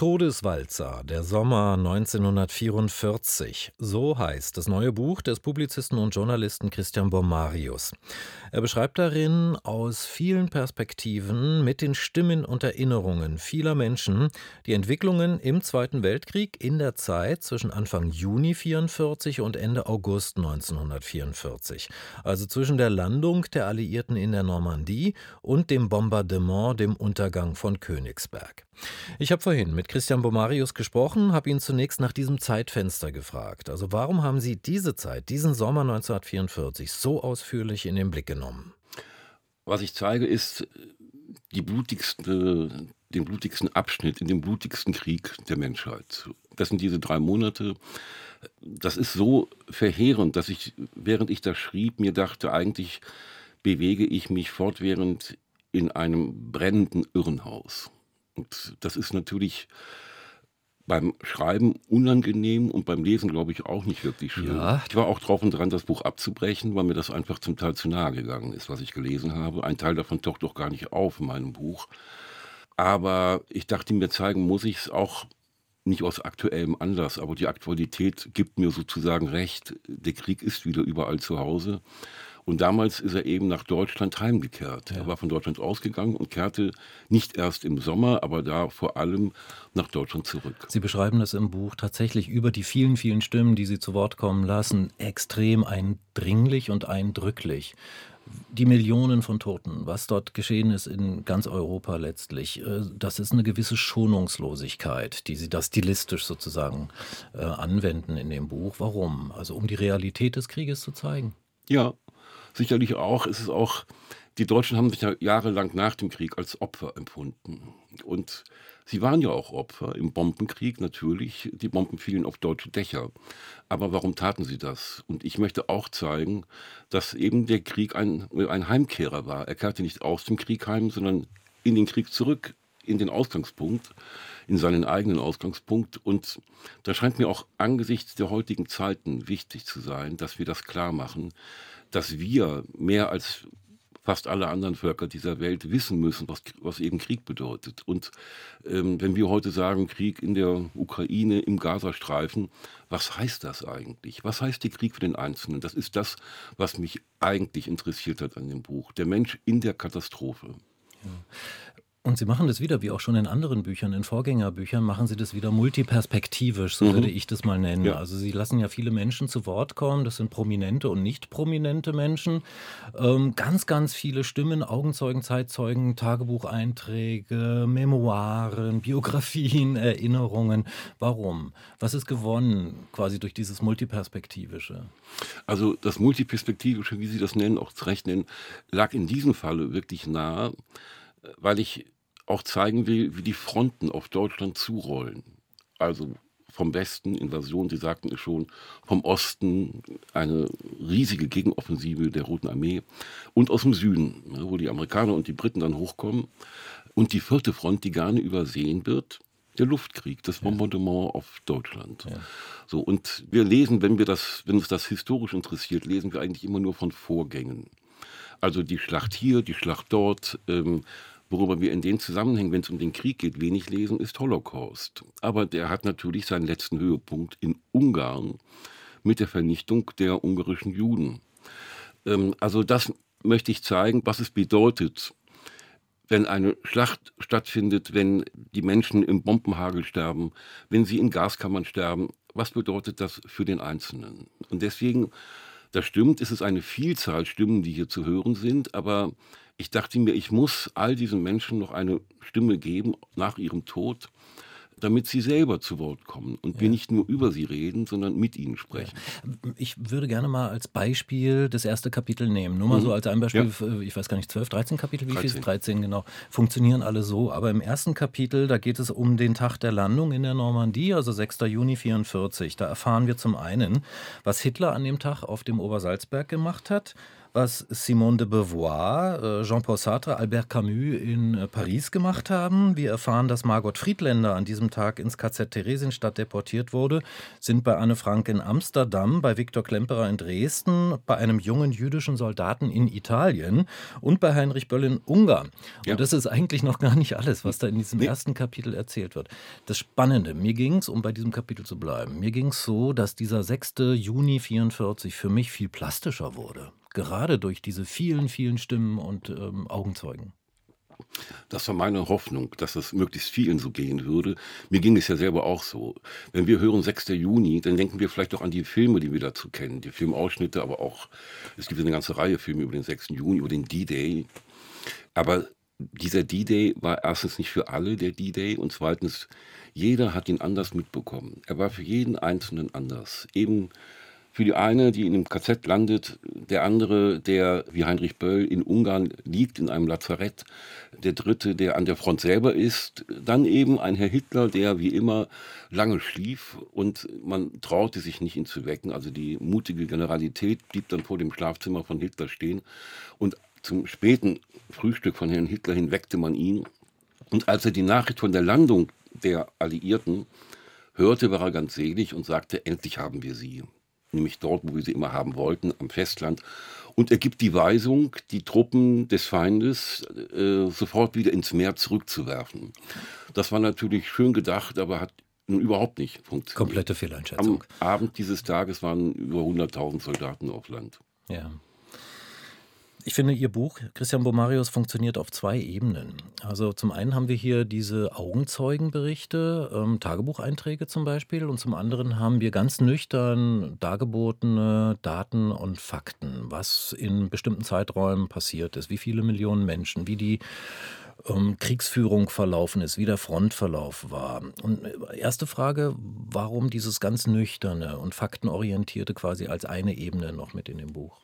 Todeswalzer, der Sommer 1944. So heißt das neue Buch des Publizisten und Journalisten Christian Bomarius. Er beschreibt darin aus vielen Perspektiven mit den Stimmen und Erinnerungen vieler Menschen die Entwicklungen im Zweiten Weltkrieg in der Zeit zwischen Anfang Juni 1944 und Ende August 1944. Also zwischen der Landung der Alliierten in der Normandie und dem Bombardement, dem Untergang von Königsberg. Ich habe vorhin mit Christian Bomarius gesprochen, habe ihn zunächst nach diesem Zeitfenster gefragt. Also warum haben Sie diese Zeit, diesen Sommer 1944 so ausführlich in den Blick genommen? Was ich zeige, ist die blutigste, den blutigsten Abschnitt in dem blutigsten Krieg der Menschheit. Das sind diese drei Monate. Das ist so verheerend, dass ich, während ich das schrieb, mir dachte, eigentlich bewege ich mich fortwährend in einem brennenden Irrenhaus. Und das ist natürlich beim Schreiben unangenehm und beim Lesen, glaube ich, auch nicht wirklich schön. Ja. Ich war auch drauf und dran, das Buch abzubrechen, weil mir das einfach zum Teil zu nahe gegangen ist, was ich gelesen habe. Ein Teil davon taucht doch gar nicht auf in meinem Buch. Aber ich dachte, mir zeigen muss ich es auch nicht aus aktuellem Anlass, aber die Aktualität gibt mir sozusagen recht. Der Krieg ist wieder überall zu Hause. Und damals ist er eben nach Deutschland heimgekehrt. Ja. Er war von Deutschland ausgegangen und kehrte nicht erst im Sommer, aber da vor allem nach Deutschland zurück. Sie beschreiben das im Buch tatsächlich über die vielen, vielen Stimmen, die Sie zu Wort kommen lassen, extrem eindringlich und eindrücklich die Millionen von Toten, was dort geschehen ist in ganz Europa letztlich, äh, das ist eine gewisse Schonungslosigkeit, die Sie da stilistisch sozusagen äh, anwenden in dem Buch. Warum? Also um die Realität des Krieges zu zeigen. Ja, sicherlich auch, ist es auch, die Deutschen haben sich ja jahrelang nach dem Krieg als Opfer empfunden. Und sie waren ja auch Opfer im Bombenkrieg natürlich. Die Bomben fielen auf deutsche Dächer. Aber warum taten sie das? Und ich möchte auch zeigen, dass eben der Krieg ein, ein Heimkehrer war. Er kehrte nicht aus dem Krieg heim, sondern in den Krieg zurück, in den Ausgangspunkt, in seinen eigenen Ausgangspunkt. Und da scheint mir auch angesichts der heutigen Zeiten wichtig zu sein, dass wir das klar machen, dass wir mehr als fast alle anderen Völker dieser Welt wissen müssen, was, was eben Krieg bedeutet. Und ähm, wenn wir heute sagen, Krieg in der Ukraine, im Gazastreifen, was heißt das eigentlich? Was heißt der Krieg für den Einzelnen? Das ist das, was mich eigentlich interessiert hat an dem Buch. Der Mensch in der Katastrophe. Ja. Und Sie machen das wieder, wie auch schon in anderen Büchern, in Vorgängerbüchern, machen Sie das wieder multiperspektivisch, so mhm. würde ich das mal nennen. Ja. Also Sie lassen ja viele Menschen zu Wort kommen, das sind prominente und nicht prominente Menschen. Ähm, ganz, ganz viele Stimmen, Augenzeugen, Zeitzeugen, Tagebucheinträge, Memoiren, Biografien, Erinnerungen. Warum? Was ist gewonnen quasi durch dieses Multiperspektivische? Also das Multiperspektivische, wie Sie das nennen, auch zu Recht nennen, lag in diesem Falle wirklich nahe weil ich auch zeigen will, wie die Fronten auf Deutschland zurollen. Also vom Westen, Invasion, Sie sagten es schon, vom Osten eine riesige Gegenoffensive der Roten Armee und aus dem Süden, wo die Amerikaner und die Briten dann hochkommen. Und die vierte Front, die gerne übersehen wird, der Luftkrieg, das Bombardement ja. auf Deutschland. Ja. So, und wir lesen, wenn wir das, wenn uns das historisch interessiert, lesen wir eigentlich immer nur von Vorgängen. Also die Schlacht hier, die Schlacht dort, ähm, Worüber wir in den Zusammenhängen, wenn es um den Krieg geht, wenig lesen, ist Holocaust. Aber der hat natürlich seinen letzten Höhepunkt in Ungarn mit der Vernichtung der ungarischen Juden. Ähm, also das möchte ich zeigen, was es bedeutet, wenn eine Schlacht stattfindet, wenn die Menschen im Bombenhagel sterben, wenn sie in Gaskammern sterben. Was bedeutet das für den Einzelnen? Und deswegen, das stimmt, es ist eine Vielzahl Stimmen, die hier zu hören sind, aber ich dachte mir, ich muss all diesen Menschen noch eine Stimme geben nach ihrem Tod, damit sie selber zu Wort kommen und ja. wir nicht nur über sie reden, sondern mit ihnen sprechen. Ich würde gerne mal als Beispiel das erste Kapitel nehmen. Nur mal mhm. so als ein Beispiel, ja. ich weiß gar nicht, 12, 13 Kapitel, wie 13. viel? 13, genau. Funktionieren alle so. Aber im ersten Kapitel, da geht es um den Tag der Landung in der Normandie, also 6. Juni 44. Da erfahren wir zum einen, was Hitler an dem Tag auf dem Obersalzberg gemacht hat was Simone de Beauvoir, äh, Jean-Paul Sartre, Albert Camus in äh, Paris gemacht haben. Wir erfahren, dass Margot Friedländer an diesem Tag ins KZ Theresienstadt deportiert wurde, sind bei Anne Frank in Amsterdam, bei Viktor Klemperer in Dresden, bei einem jungen jüdischen Soldaten in Italien und bei Heinrich Böll in Ungarn. Ja. Und das ist eigentlich noch gar nicht alles, was da in diesem nee. ersten Kapitel erzählt wird. Das Spannende, mir ging es, um bei diesem Kapitel zu bleiben, mir ging es so, dass dieser 6. Juni 44 für mich viel plastischer wurde gerade durch diese vielen, vielen Stimmen und ähm, Augenzeugen. Das war meine Hoffnung, dass es möglichst vielen so gehen würde. Mir ging es ja selber auch so. Wenn wir hören 6. Juni, dann denken wir vielleicht auch an die Filme, die wir dazu kennen, die Filmausschnitte, aber auch, es gibt eine ganze Reihe Filme über den 6. Juni, über den D-Day. Aber dieser D-Day war erstens nicht für alle der D-Day und zweitens, jeder hat ihn anders mitbekommen. Er war für jeden Einzelnen anders. Eben für die eine, die in einem KZ landet, der andere, der wie Heinrich Böll in Ungarn liegt, in einem Lazarett, der dritte, der an der Front selber ist, dann eben ein Herr Hitler, der wie immer lange schlief und man traute sich nicht, ihn zu wecken. Also die mutige Generalität blieb dann vor dem Schlafzimmer von Hitler stehen und zum späten Frühstück von Herrn Hitler hin weckte man ihn. Und als er die Nachricht von der Landung der Alliierten hörte, war er ganz selig und sagte, endlich haben wir sie nämlich dort, wo wir sie immer haben wollten, am Festland. Und er gibt die Weisung, die Truppen des Feindes äh, sofort wieder ins Meer zurückzuwerfen. Das war natürlich schön gedacht, aber hat nun überhaupt nicht funktioniert. Komplette Fehleinschätzung. Am Abend dieses Tages waren über 100.000 Soldaten auf Land. Ja. Ich finde, Ihr Buch, Christian Bomarius, funktioniert auf zwei Ebenen. Also zum einen haben wir hier diese Augenzeugenberichte, ähm, Tagebucheinträge zum Beispiel, und zum anderen haben wir ganz nüchtern dargebotene Daten und Fakten, was in bestimmten Zeiträumen passiert ist, wie viele Millionen Menschen, wie die ähm, Kriegsführung verlaufen ist, wie der Frontverlauf war. Und äh, erste Frage, warum dieses ganz nüchterne und faktenorientierte quasi als eine Ebene noch mit in dem Buch?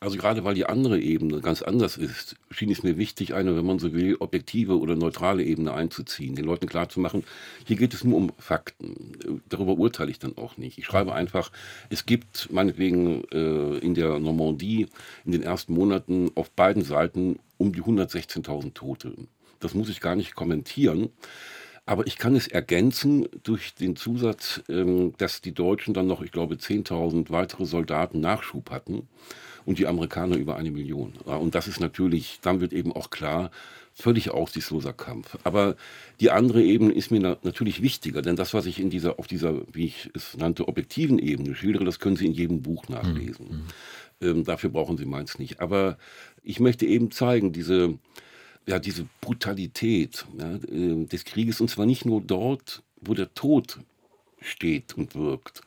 Also gerade weil die andere Ebene ganz anders ist, schien es mir wichtig, eine, wenn man so will, objektive oder neutrale Ebene einzuziehen, den Leuten klarzumachen, hier geht es nur um Fakten. Darüber urteile ich dann auch nicht. Ich schreibe einfach, es gibt meinetwegen äh, in der Normandie in den ersten Monaten auf beiden Seiten um die 116.000 Tote. Das muss ich gar nicht kommentieren. Aber ich kann es ergänzen durch den Zusatz, ähm, dass die Deutschen dann noch, ich glaube, 10.000 weitere Soldaten Nachschub hatten und die Amerikaner über eine Million. Und das ist natürlich, dann wird eben auch klar, völlig aussichtsloser Kampf. Aber die andere Ebene ist mir na natürlich wichtiger, denn das, was ich in dieser, auf dieser, wie ich es nannte, objektiven Ebene schildere, das können Sie in jedem Buch nachlesen. Mhm. Ähm, dafür brauchen Sie meins nicht. Aber ich möchte eben zeigen, diese, ja, diese Brutalität ja, äh, des Krieges, und zwar nicht nur dort, wo der Tod steht und wirkt,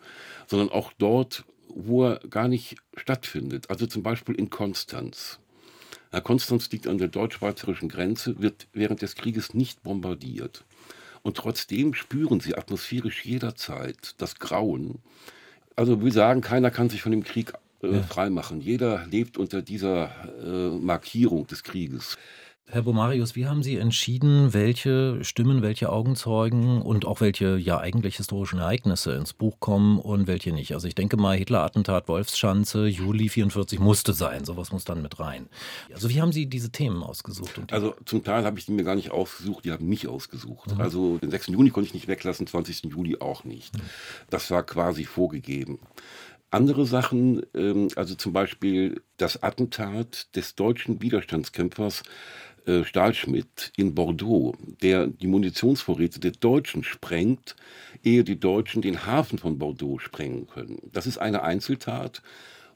sondern auch dort, wo er gar nicht stattfindet. Also zum Beispiel in Konstanz. Ja, Konstanz liegt an der deutsch-schweizerischen Grenze, wird während des Krieges nicht bombardiert. Und trotzdem spüren sie atmosphärisch jederzeit das Grauen. Also wir sagen, keiner kann sich von dem Krieg äh, ja. freimachen. Jeder lebt unter dieser äh, Markierung des Krieges. Herr Bomarius, wie haben Sie entschieden, welche Stimmen, welche Augenzeugen und auch welche ja eigentlich historischen Ereignisse ins Buch kommen und welche nicht? Also ich denke mal, Hitler-Attentat, Wolfschanze, Juli 44 musste sein, sowas muss dann mit rein. Also wie haben Sie diese Themen ausgesucht? also zum Teil habe ich die mir gar nicht ausgesucht, die haben mich ausgesucht. Mhm. Also den 6. Juni konnte ich nicht weglassen, 20. Juli auch nicht. Mhm. Das war quasi vorgegeben. Andere Sachen, ähm, also zum Beispiel das Attentat des deutschen Widerstandskämpfers äh, Stahlschmidt in Bordeaux, der die Munitionsvorräte der Deutschen sprengt, ehe die Deutschen den Hafen von Bordeaux sprengen können. Das ist eine Einzeltat.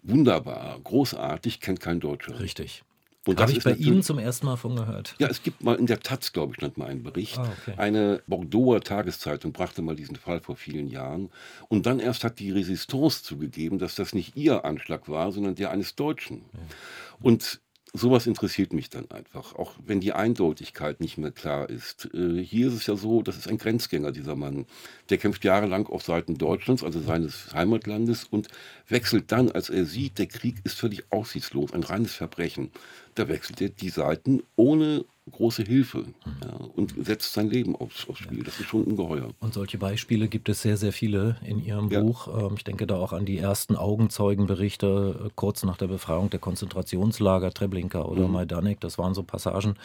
Wunderbar, großartig, kennt kein Deutscher. Richtig. Und Habe ich bei Ihnen zum ersten Mal von gehört. Ja, es gibt mal in der Taz, glaube ich, stand mal einen Bericht. Ah, okay. Eine Bordeauxer Tageszeitung brachte mal diesen Fall vor vielen Jahren. Und dann erst hat die Resistance zugegeben, dass das nicht ihr Anschlag war, sondern der eines Deutschen. Ja. Und sowas interessiert mich dann einfach, auch wenn die Eindeutigkeit nicht mehr klar ist. Äh, hier ist es ja so, das ist ein Grenzgänger, dieser Mann. Der kämpft jahrelang auf Seiten Deutschlands, also seines Heimatlandes, und wechselt dann, als er sieht, der Krieg ist völlig aussichtslos, ein reines Verbrechen. Da wechselt er die Seiten, ohne große Hilfe ja, und setzt sein Leben aufs, aufs Spiel. Das ist schon ungeheuer. Und solche Beispiele gibt es sehr, sehr viele in Ihrem Ja. Buch. Ähm, Ich denke da auch an die ersten Augenzeugenberichte äh, kurz nach der Befreiung der Konzentrationslager Treblinka oder Mhm. Majdanek. Das waren so Passagen,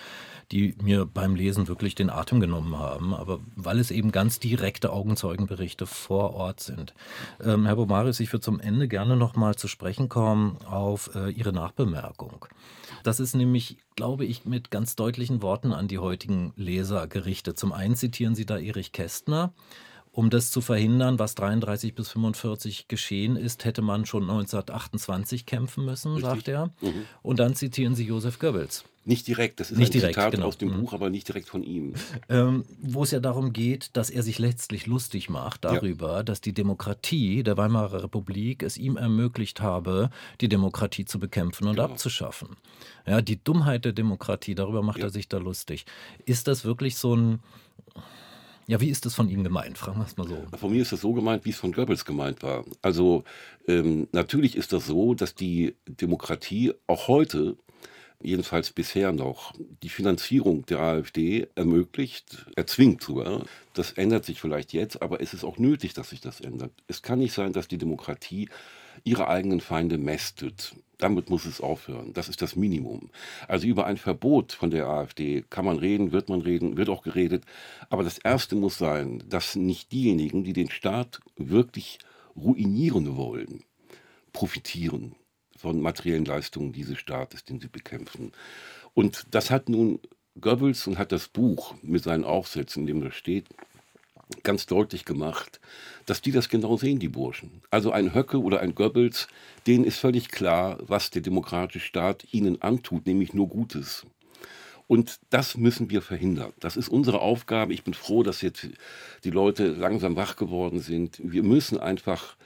die mir beim Lesen wirklich den Atem genommen haben. Aber weil es eben ganz direkte Augenzeugenberichte vor Ort sind. Ähm, Herr Bomarius, ich würde zum Ende gerne noch mal zu sprechen kommen auf äh, Ihre Nachbemerkung. Das ist nämlich, glaube ich, mit ganz deutlichen Worten an die heutigen Leser gerichtet. Zum einen zitieren Sie da Erich Kästner. Um das zu verhindern, was 33 bis 45 geschehen ist, hätte man schon 1928 kämpfen müssen, Richtig. sagt er. Mhm. Und dann zitieren Sie Josef Goebbels. Nicht direkt, das ist Nicht ein direkt, Zitat genau. aus dem Mhm. Buch, aber nicht direkt von ihm. Ähm, wo es ja darum geht, dass er sich letztlich lustig macht Ja. darüber, dass die Demokratie der Weimarer Republik es ihm ermöglicht habe, die Demokratie zu bekämpfen und Genau. abzuschaffen. Ja, die Dummheit der Demokratie, darüber macht Ja. er sich da lustig. Ist das wirklich so ein. Ja, wie ist das von ihm gemeint? Fragen wir es mal so. Von mir ist das so gemeint, wie es von Goebbels gemeint war. Also ähm, natürlich ist das so, dass die Demokratie auch heute, jedenfalls bisher noch, die Finanzierung der AfD ermöglicht, erzwingt sogar. Das ändert sich vielleicht jetzt, aber es ist auch nötig, dass sich das ändert. Es kann nicht sein, dass die Demokratie ihre eigenen Feinde mästet. Damit muss es aufhören. Das ist das Minimum. Also über ein Verbot von der AfD kann man reden, wird man reden, wird auch geredet. Aber das Erste muss sein, dass nicht diejenigen, die den Staat wirklich ruinieren wollen, profitieren von materiellen Leistungen dieses Staates, den sie bekämpfen. Und das hat nun Goebbels und hat das Buch mit seinen Aufsätzen, in dem das steht, ganz deutlich gemacht, dass die das genau sehen, die Burschen. Also ein Höcke oder ein Goebbels, denen ist völlig klar, was der demokratische Staat ihnen antut, nämlich nur Gutes. Und das müssen wir verhindern. Das ist unsere Aufgabe. Ich bin froh, dass jetzt die Leute langsam wach geworden sind. Wir müssen einfach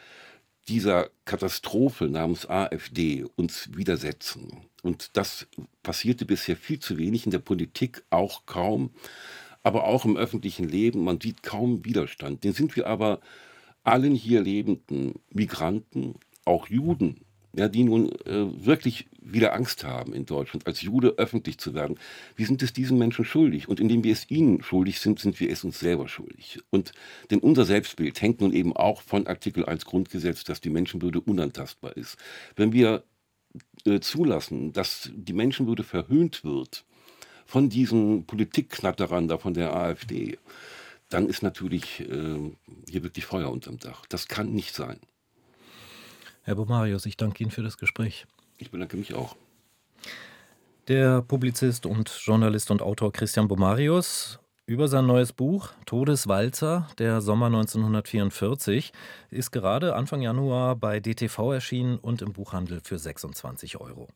dieser Katastrophe namens AfD uns widersetzen. Und das passierte bisher viel zu wenig in der Politik, auch kaum, aber auch im öffentlichen Leben. Man sieht kaum Widerstand. Den sind wir aber allen hier lebenden Migranten, auch Juden, ja, die nun äh, wirklich wieder Angst haben in Deutschland, als Jude öffentlich zu werden. Wir sind es diesen Menschen schuldig. Und indem wir es ihnen schuldig sind, sind wir es uns selber schuldig. Und denn unser Selbstbild hängt nun eben auch von Artikel 1 Grundgesetz, dass die Menschenwürde unantastbar ist. Wenn wir äh, zulassen, dass die Menschenwürde verhöhnt wird von diesen Politikknatterern da von der AfD, dann ist natürlich äh, hier wirklich Feuer unterm Dach. Das kann nicht sein. Herr Bomarius, ich danke Ihnen für das Gespräch. Ich bedanke mich auch. Der Publizist und Journalist und Autor Christian Bomarius über sein neues Buch Todeswalzer, der Sommer 1944, ist gerade Anfang Januar bei DTV erschienen und im Buchhandel für 26 Euro.